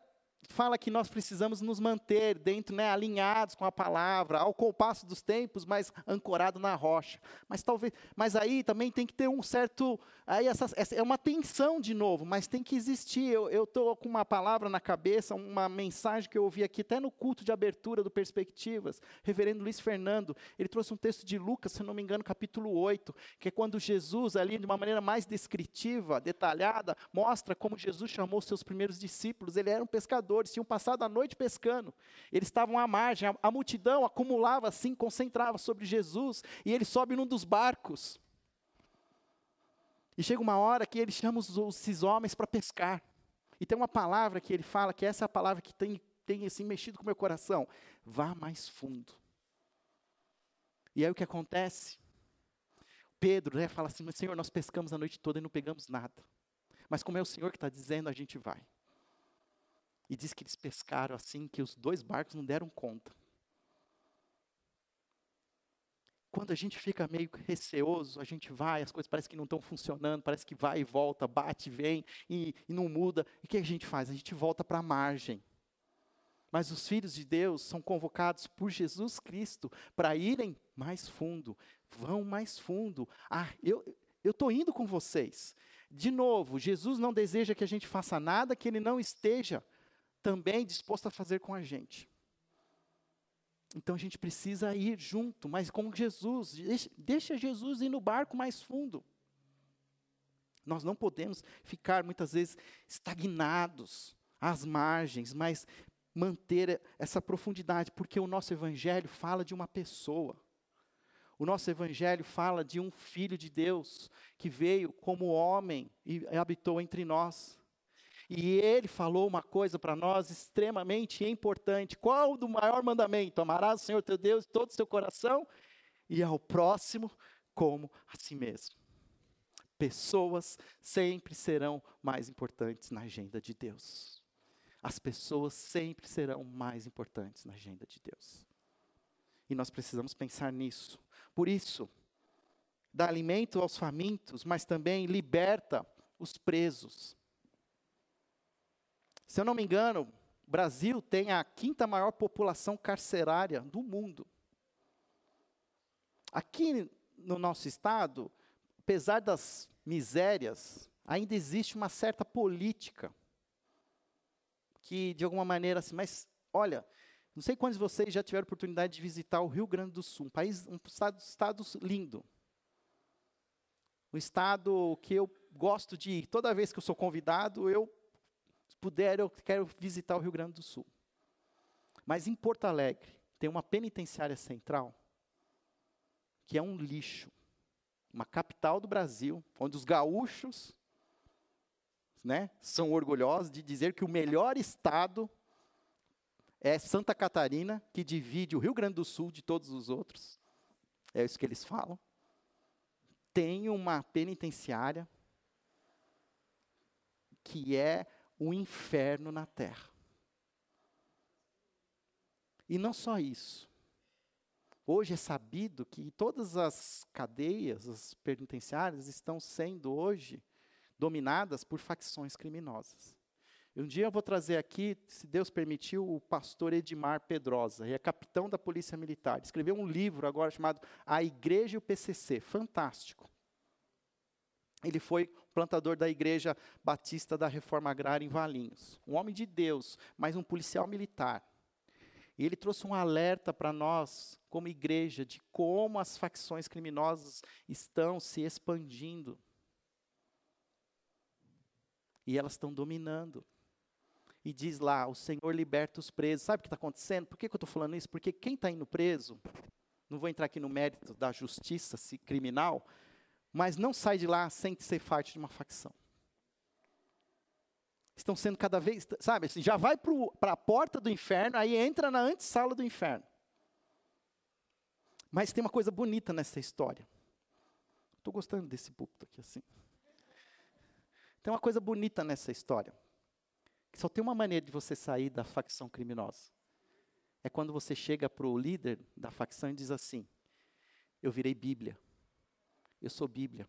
fala que nós precisamos nos manter dentro, né, alinhados com a palavra, ao compasso dos tempos, mas ancorado na rocha. Mas talvez, mas aí também tem que ter um certo, aí essa, essa é uma tensão de novo, mas tem que existir. Eu estou com uma palavra na cabeça, uma mensagem que eu ouvi aqui até no culto de abertura do Perspectivas, Reverendo Luiz Fernando, ele trouxe um texto de Lucas, se não me engano, capítulo 8, que é quando Jesus ali de uma maneira mais descritiva, detalhada, mostra como Jesus chamou seus primeiros discípulos. Ele era um pescador pescadores, tinham passado a noite pescando. Eles estavam à margem, a, a multidão acumulava assim, concentrava sobre Jesus, e ele sobe num dos barcos. E chega uma hora que ele chama os, esses homens para pescar. E tem uma palavra que ele fala, que essa é a palavra que tem, tem assim, mexido com o meu coração. Vá mais fundo. E aí o que acontece? Pedro né, fala assim, Senhor, nós pescamos a noite toda e não pegamos nada. Mas como é o Senhor que está dizendo, a gente vai. E diz que eles pescaram assim que os dois barcos não deram conta. Quando a gente fica meio receoso, a gente vai, as coisas parecem que não estão funcionando, parece que vai e volta, bate, vem e, e não muda. E o que a gente faz? A gente volta para a margem. Mas os filhos de Deus são convocados por Jesus Cristo para irem mais fundo. Vão mais fundo. Ah, eu estou indo com vocês. De novo, Jesus não deseja que a gente faça nada que ele não esteja também disposto a fazer com a gente. Então a gente precisa ir junto, mas com Jesus. Deixa, Jesus ir no barco mais fundo. Nós não podemos ficar muitas vezes estagnados às margens, mas manter essa profundidade, porque o nosso evangelho fala de uma pessoa. O nosso evangelho fala de um filho de Deus que veio como homem e habitou entre nós. E ele falou uma coisa para nós extremamente importante. Qual do maior mandamento? Amarás o Senhor teu Deus de todo o seu coração e ao próximo como a si mesmo. Pessoas sempre serão mais importantes na agenda de Deus. As pessoas sempre serão mais importantes na agenda de Deus. E nós precisamos pensar nisso. Por isso, dá alimento aos famintos, mas também liberta os presos. Se eu não me engano, o Brasil tem a quinta maior população carcerária do mundo. Aqui no nosso estado, apesar das misérias, ainda existe uma certa política que, de alguma maneira, assim, mas olha, não sei quantos de vocês já tiveram oportunidade de visitar o Rio Grande do Sul, um país, um estado, estado lindo. Um estado que eu gosto de ir. Toda vez que eu sou convidado, eu puder, eu quero visitar o Rio Grande do Sul. Mas em Porto Alegre tem uma penitenciária central que é um lixo. Uma capital do Brasil, onde os gaúchos né, são orgulhosos de dizer que o melhor estado é Santa Catarina, que divide o Rio Grande do Sul de todos os outros. É isso que eles falam. Tem uma penitenciária que é o inferno na terra. E não só isso. Hoje é sabido que todas as cadeias, as penitenciárias, estão sendo hoje dominadas por facções criminosas. Um dia eu vou trazer aqui, se Deus permitiu, o pastor Edmar Pedrosa, ele é capitão da Polícia Militar. Escreveu um livro agora chamado A Igreja e o PCC, fantástico. ele foi plantador da igreja batista da Reforma Agrária em Valinhos. Um homem de Deus, mas um policial militar. E ele trouxe um alerta para nós, como igreja, de como as facções criminosas estão se expandindo. E elas estão dominando. E diz lá: o Senhor liberta os presos. Sabe o que está acontecendo? Por que, que eu estou falando isso? Porque quem está indo preso, não vou entrar aqui no mérito da justiça criminal, mas não sai de lá sem ser parte de uma facção estão sendo cada vez, sabe, assim, já vai para a porta do inferno, aí entra na antessala do inferno. Mas tem uma coisa bonita nessa história. Estou gostando desse púlpito aqui assim. Tem uma coisa bonita nessa história. Que só tem uma maneira de você sair da facção criminosa. É quando você chega para o líder da facção e diz assim: Eu virei Bíblia. Eu sou Bíblia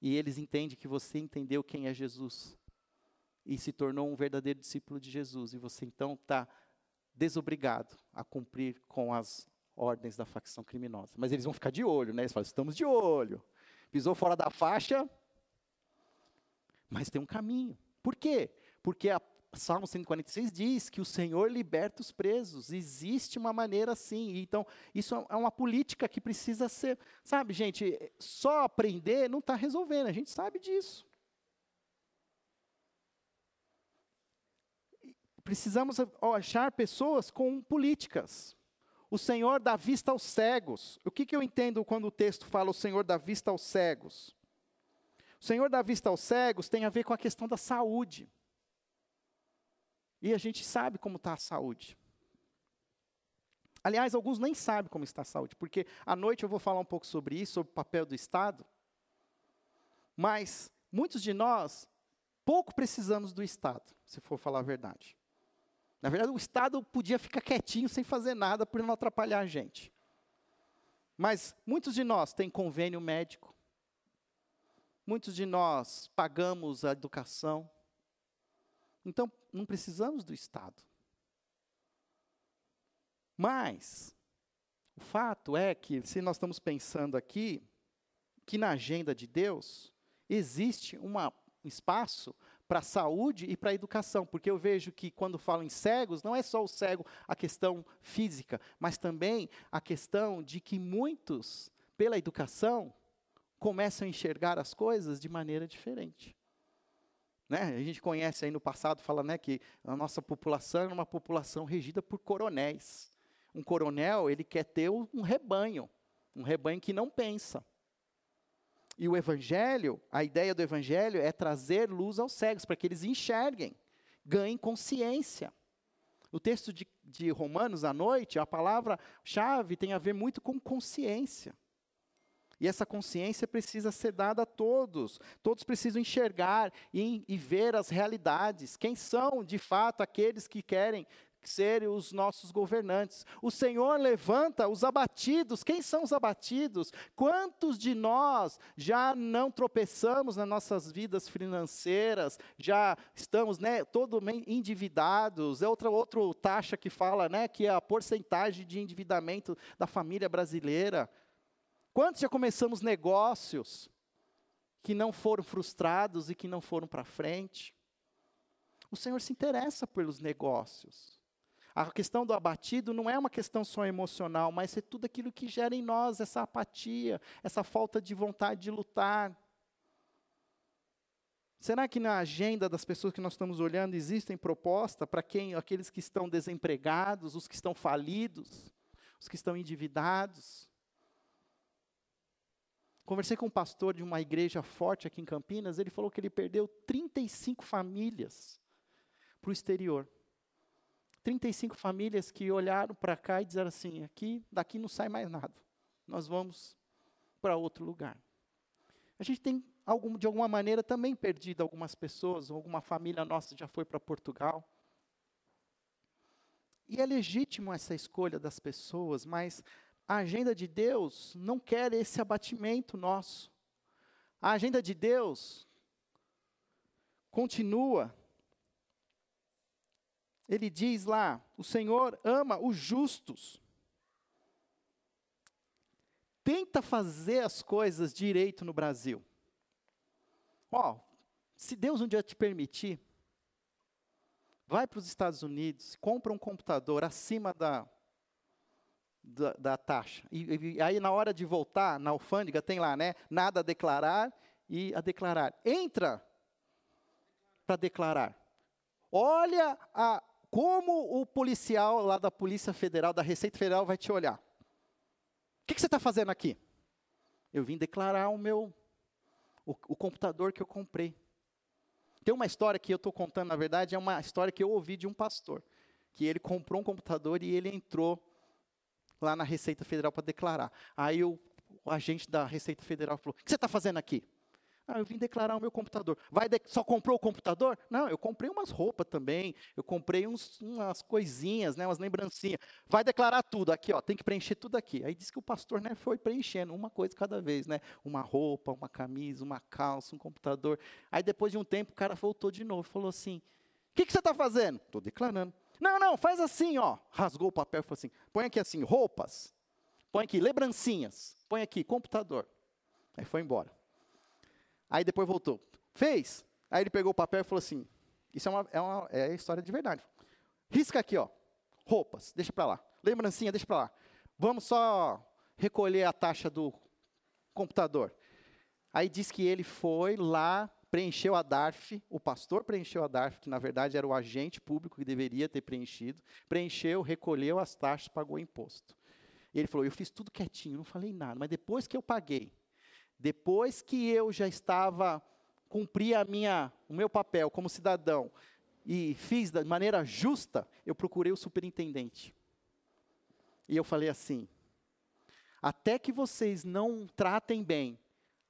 e eles entendem que você entendeu quem é Jesus e se tornou um verdadeiro discípulo de Jesus, e você então está desobrigado a cumprir com as ordens da facção criminosa. Mas eles vão ficar de olho, né? Eles falam, estamos de olho. Pisou fora da faixa, mas tem um caminho. Por quê? Porque a Salmo 146 diz que o Senhor liberta os presos. Existe uma maneira assim. Então, isso é uma política que precisa ser. Sabe, gente, só aprender não está resolvendo, a gente sabe disso. Precisamos achar pessoas com políticas. O Senhor dá vista aos cegos. O que, que eu entendo quando o texto fala o Senhor dá vista aos cegos? O Senhor dá vista aos cegos tem a ver com a questão da saúde. E a gente sabe como está a saúde. Aliás, alguns nem sabem como está a saúde, porque à noite eu vou falar um pouco sobre isso, sobre o papel do Estado. Mas muitos de nós pouco precisamos do Estado, se for falar a verdade. Na verdade, o Estado podia ficar quietinho sem fazer nada para não atrapalhar a gente. Mas muitos de nós têm convênio médico. Muitos de nós pagamos a educação. Então, não precisamos do Estado. Mas, o fato é que, se nós estamos pensando aqui, que na agenda de Deus existe uma, um espaço para a saúde e para a educação, porque eu vejo que quando falo em cegos, não é só o cego a questão física, mas também a questão de que muitos, pela educação, começam a enxergar as coisas de maneira diferente. Né? A gente conhece aí no passado, fala né, que a nossa população é uma população regida por coronéis. Um coronel, ele quer ter um rebanho, um rebanho que não pensa. E o evangelho, a ideia do evangelho é trazer luz aos cegos, para que eles enxerguem, ganhem consciência. O texto de, de Romanos à noite, a palavra-chave tem a ver muito com consciência. E essa consciência precisa ser dada a todos. Todos precisam enxergar e, e, ver as realidades. Quem são, de fato, aqueles que querem ser os nossos governantes? O Senhor levanta os abatidos. Quem são os abatidos? Quantos de nós já não tropeçamos nas nossas vidas financeiras? Já estamos, né, todo endividados? É outra outra taxa que fala, né, que é a porcentagem de endividamento da família brasileira. Quantos já começamos negócios que não foram frustrados e que não foram para frente? O Senhor se interessa pelos negócios. A questão do abatido não é uma questão só emocional, mas é tudo aquilo que gera em nós essa apatia, essa falta de vontade de lutar. Será que na agenda das pessoas que nós estamos olhando existem propostas para quem aqueles que estão desempregados, os que estão falidos, os que estão endividados? Conversei com um pastor de uma igreja forte aqui em Campinas, ele falou que ele perdeu 35 famílias para o exterior. 35 famílias que olharam para cá e disseram assim: aqui, daqui não sai mais nada. Nós vamos para outro lugar. A gente tem, algum, de alguma maneira, também perdido algumas pessoas, alguma família nossa já foi para Portugal. E é legítimo essa escolha das pessoas, mas a agenda de Deus não quer esse abatimento nosso. A agenda de Deus continua. Ele diz lá: o Senhor ama os justos. tenta fazer as coisas direito no Brasil. Ó, se Deus um dia te permitir, vai para os Estados Unidos, compra um computador acima da, da, da taxa. E, e, aí, na hora de voltar, na alfândega, tem lá, né? Nada a declarar e a declarar. Entra para declarar. Olha a, como o policial lá da Polícia Federal, da Receita Federal, vai te olhar. O que, que você está fazendo aqui? Eu vim declarar o meu, o, o computador que eu comprei. Tem uma história que eu estou contando, na verdade, é uma história que eu ouvi de um pastor. Que ele comprou um computador e ele entrou lá na Receita Federal para declarar. Aí o, o, agente da Receita Federal falou: O que você está fazendo aqui? Ah, eu vim declarar o meu computador. Vai de... Só comprou o computador? Não, eu comprei umas roupas também. Eu comprei uns, umas coisinhas, né, umas lembrancinhas. Vai declarar tudo aqui, ó. Tem que preencher tudo aqui. Aí disse que o pastor, né, foi preenchendo uma coisa cada vez, né? Uma roupa, uma camisa, uma calça, um computador. Aí depois de um tempo o cara voltou de novo, falou assim: O que, que você está fazendo? Estou declarando. Não, não, faz assim, ó. Rasgou o papel e falou assim: Põe aqui assim, roupas. Põe aqui lembrancinhas. Põe aqui computador. Aí foi embora. Aí depois voltou. Fez. Aí ele pegou o papel e falou assim: Isso é uma, é uma é história de verdade. Risca aqui, ó. Roupas, deixa para lá. Lembrancinha, deixa para lá. Vamos só recolher a taxa do computador. Aí diz que ele foi lá, preencheu a DARF, o pastor preencheu a DARF, que na verdade era o agente público que deveria ter preenchido, preencheu, recolheu as taxas, pagou imposto. E ele falou: Eu fiz tudo quietinho, não falei nada, mas depois que eu paguei, depois que eu já estava cumpri a minha, o meu papel como cidadão e fiz da maneira justa, eu procurei o superintendente. E eu falei assim: até que vocês não tratem bem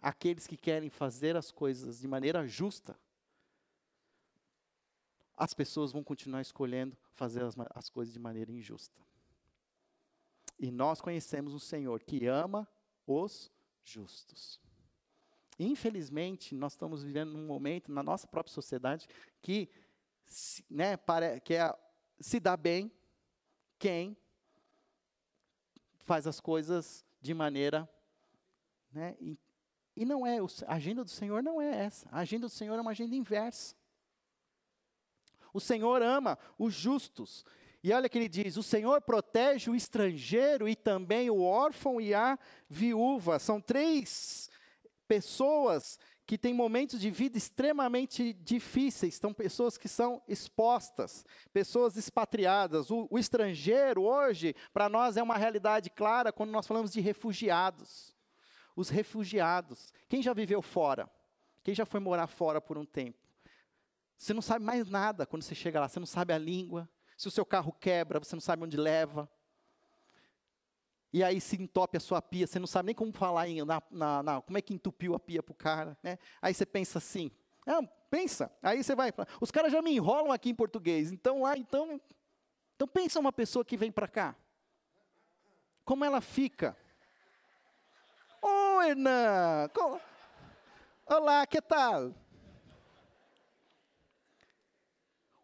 aqueles que querem fazer as coisas de maneira justa, as pessoas vão continuar escolhendo fazer as, as coisas de maneira injusta. E nós conhecemos um Senhor que ama os justos. Infelizmente, nós estamos vivendo num momento na nossa própria sociedade que, né, para, que é, se dá bem quem faz as coisas de maneira. Né, e, não é, a agenda do Senhor não é essa. A agenda do Senhor é uma agenda inversa. O Senhor ama os justos. E olha que ele diz: o Senhor protege o estrangeiro e também o órfão e a viúva. São três pessoas que têm momentos de vida extremamente difíceis, são pessoas que são expostas, pessoas expatriadas. O, o estrangeiro, hoje, para nós é uma realidade clara quando nós falamos de refugiados. Os refugiados. Quem já viveu fora? Quem já foi morar fora por um tempo? Você não sabe mais nada quando você chega lá, você não sabe a língua, se o seu carro quebra, você não sabe onde leva. E aí se entope a sua pia, você não sabe nem como falar em, na, na, na, como é que entupiu a pia para o cara. Né? Aí você pensa assim, ah, pensa, aí você vai, os caras já me enrolam aqui em português, então lá, então, então pensa uma pessoa que vem para cá, como ela fica. Oh, Hernan, olá, que tal?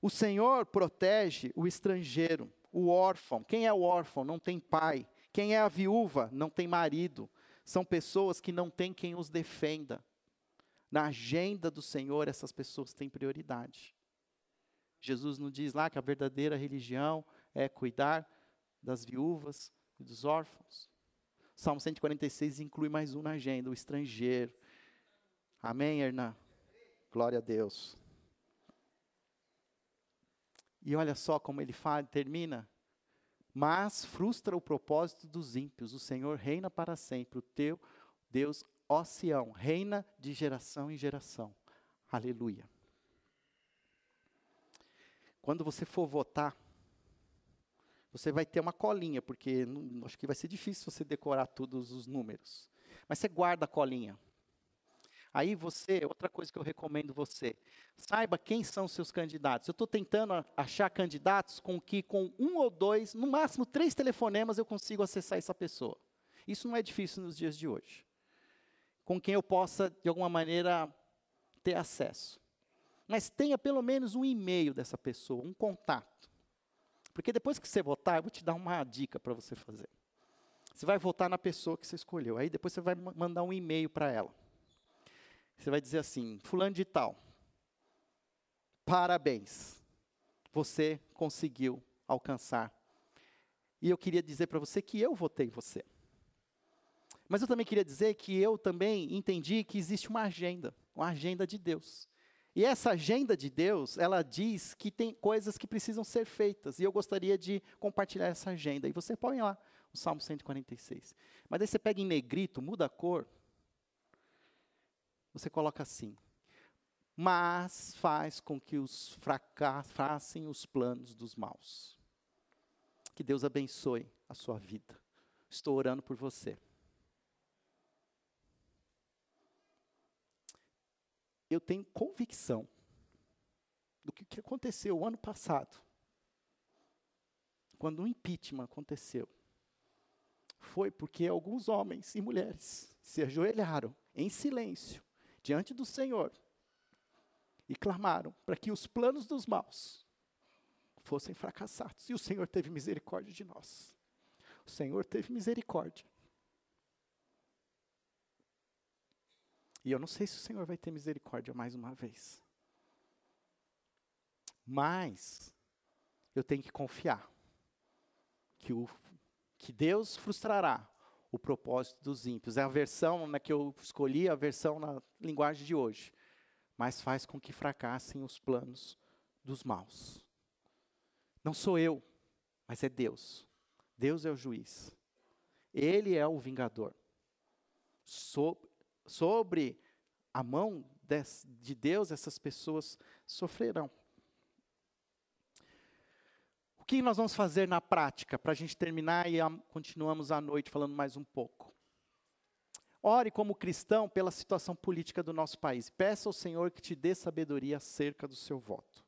O Senhor protege o estrangeiro, o órfão. Quem é o órfão? Não tem pai. Quem é a viúva? Não tem marido. São pessoas que não têm quem os defenda. Na agenda do Senhor, essas pessoas têm prioridade. Jesus nos diz lá que a verdadeira religião é cuidar das viúvas e dos órfãos. Salmo 146 inclui mais um na agenda, o estrangeiro. Amém, Hernan? Glória a Deus. E olha só como ele fala, termina. Mas frustra o propósito dos ímpios. O Senhor reina para sempre. O teu Deus, ó Sião, reina de geração em geração. Aleluia. Quando você for votar, você vai ter uma colinha, porque não, acho que vai ser difícil você decorar todos os números. Mas você guarda a colinha. Aí você, outra coisa que eu recomendo você, saiba quem são seus candidatos. Eu estou tentando achar candidatos com que com um ou dois, no máximo três telefonemas eu consigo acessar essa pessoa. Isso não é difícil nos dias de hoje. Com quem eu possa, de alguma maneira, ter acesso. Mas tenha pelo menos um e-mail dessa pessoa, um contato. Porque depois que você votar, eu vou te dar uma dica para você fazer. Você vai votar na pessoa que você escolheu. Aí depois você vai mandar um e-mail para ela. Você vai dizer assim: Fulano de Tal, parabéns, você conseguiu alcançar. E eu queria dizer para você que eu votei em você. Mas eu também queria dizer que eu também entendi que existe uma agenda, uma agenda de Deus. E essa agenda de Deus, ela diz que tem coisas que precisam ser feitas. E eu gostaria de compartilhar essa agenda. E você põe lá o Salmo 146. Mas aí você pega em negrito, muda a cor. Você coloca assim: Mas faz com que os fracassem os planos dos maus. Que Deus abençoe a sua vida. Estou orando por você. Eu tenho convicção do que, que aconteceu ano passado, quando o impeachment aconteceu. Foi porque alguns homens e mulheres se ajoelharam em silêncio diante do Senhor e clamaram para que os planos dos maus fossem fracassados. E o Senhor teve misericórdia de nós. O Senhor teve misericórdia. E eu não sei se o Senhor vai ter misericórdia mais uma vez. Mas eu tenho que confiar que, o, que Deus frustrará o propósito dos ímpios. É a versão na que eu escolhi, a versão na linguagem de hoje. Mas faz com que fracassem os planos dos maus. Não sou eu, mas é Deus. Deus é o juiz. Ele é o vingador. So, sobre a mão de Deus, essas pessoas sofrerão. O que nós vamos fazer na prática para a gente terminar e continuamos à noite falando mais um pouco? Ore como cristão pela situação política do nosso país. Peça ao Senhor que te dê sabedoria acerca do seu voto.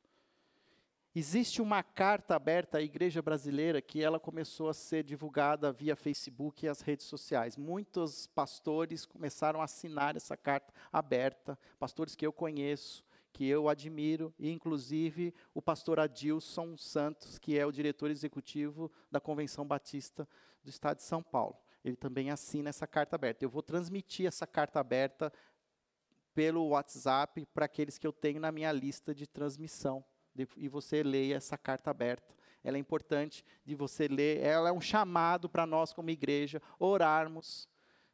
Existe uma carta aberta à igreja brasileira que ela começou a ser divulgada via Facebook e as redes sociais. Muitos pastores começaram a assinar essa carta aberta, pastores que eu conheço, que eu admiro, e inclusive o pastor Adilson Santos, que é o diretor executivo da Convenção Batista do Estado de São Paulo. Ele também assina essa carta aberta. Eu vou transmitir essa carta aberta pelo WhatsApp para aqueles que eu tenho na minha lista de transmissão e você leia essa carta aberta. Ela é importante de você ler, ela é um chamado para nós como igreja orarmos,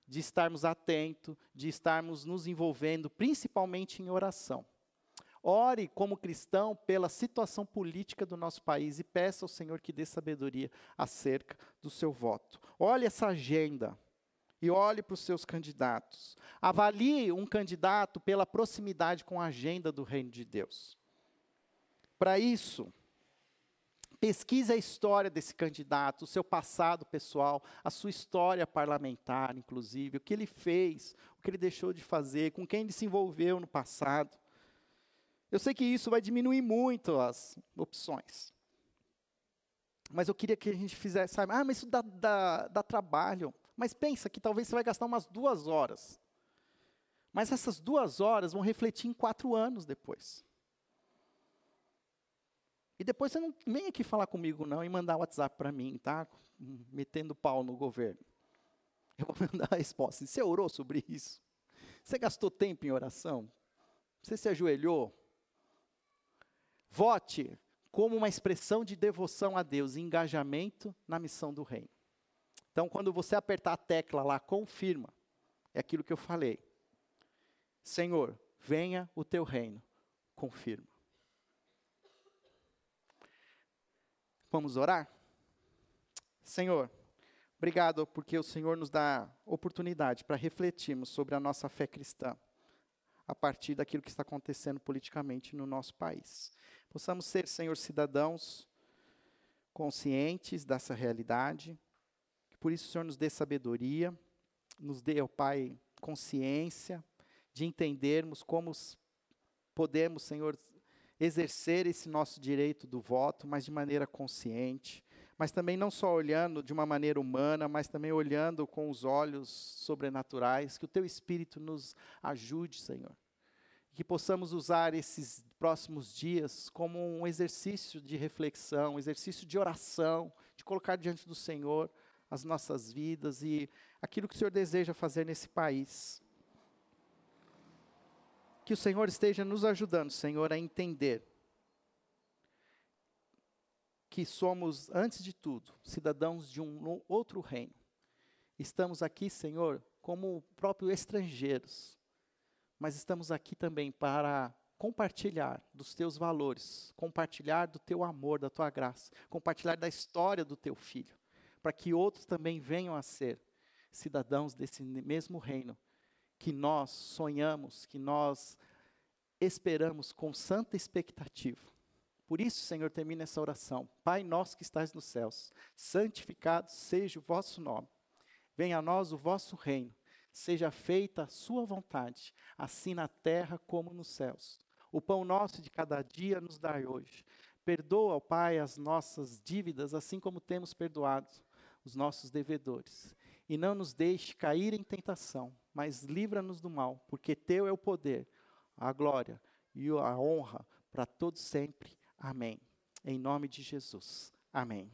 de estarmos atentos, de estarmos nos envolvendo, principalmente em oração. Ore como cristão pela situação política do nosso país e peça ao Senhor que dê sabedoria acerca do seu voto. Olhe essa agenda e olhe para os seus candidatos. Avalie um candidato pela proximidade com a agenda do reino de Deus. Para isso, pesquise a história desse candidato, o seu passado pessoal, a sua história parlamentar, inclusive, o que ele fez, o que ele deixou de fazer, com quem ele se envolveu no passado. Eu sei que isso vai diminuir muito as opções. Mas eu queria que a gente fizesse, ah, mas isso dá, dá, dá trabalho. Mas pensa que talvez você vai gastar umas duas horas. Mas essas duas horas vão refletir em quatro anos depois. E depois você não vem aqui falar comigo não e mandar WhatsApp para mim, tá? Metendo pau no governo. Eu vou mandar a resposta. Você orou sobre isso? Você gastou tempo em oração? Você se ajoelhou? Vote como uma expressão de devoção a Deus e engajamento na missão do reino. Então, quando você apertar a tecla lá, confirma. É aquilo que eu falei. Senhor, venha o teu reino. Confirma. Vamos orar? Senhor, obrigado porque o Senhor nos dá oportunidade para refletirmos sobre a nossa fé cristã a partir daquilo que está acontecendo politicamente no nosso país. Possamos ser, Senhor, cidadãos conscientes dessa realidade, que por isso o Senhor nos dê sabedoria, nos dê, ó Pai, consciência de entendermos como podemos, Senhor, exercer esse nosso direito do voto, mas de maneira consciente, mas também não só olhando de uma maneira humana, mas também olhando com os olhos sobrenaturais, que o teu espírito nos ajude, Senhor. Que possamos usar esses próximos dias como um exercício de reflexão, um exercício de oração, de colocar diante do Senhor as nossas vidas e aquilo que o Senhor deseja fazer nesse país. Que o Senhor esteja nos ajudando, Senhor, a entender que somos, antes de tudo, cidadãos de um outro reino. Estamos aqui, Senhor, como próprios estrangeiros, mas estamos aqui também para compartilhar dos teus valores, compartilhar do teu amor, da tua graça, compartilhar da história do teu filho, para que outros também venham a ser cidadãos desse mesmo reino que nós sonhamos, que nós esperamos com santa expectativa. Por isso, Senhor, termina essa oração. Pai nosso que estás nos céus, santificado seja o vosso nome. Venha a nós o vosso reino. Seja feita a sua vontade, assim na terra como nos céus. O pão nosso de cada dia nos dai hoje. Perdoa, Pai, as nossas dívidas, assim como temos perdoado os nossos devedores. E não nos deixe cair em tentação, mas livra-nos do mal, porque teu é o poder, a glória e a honra para todos sempre. Amém. Em nome de Jesus. Amém.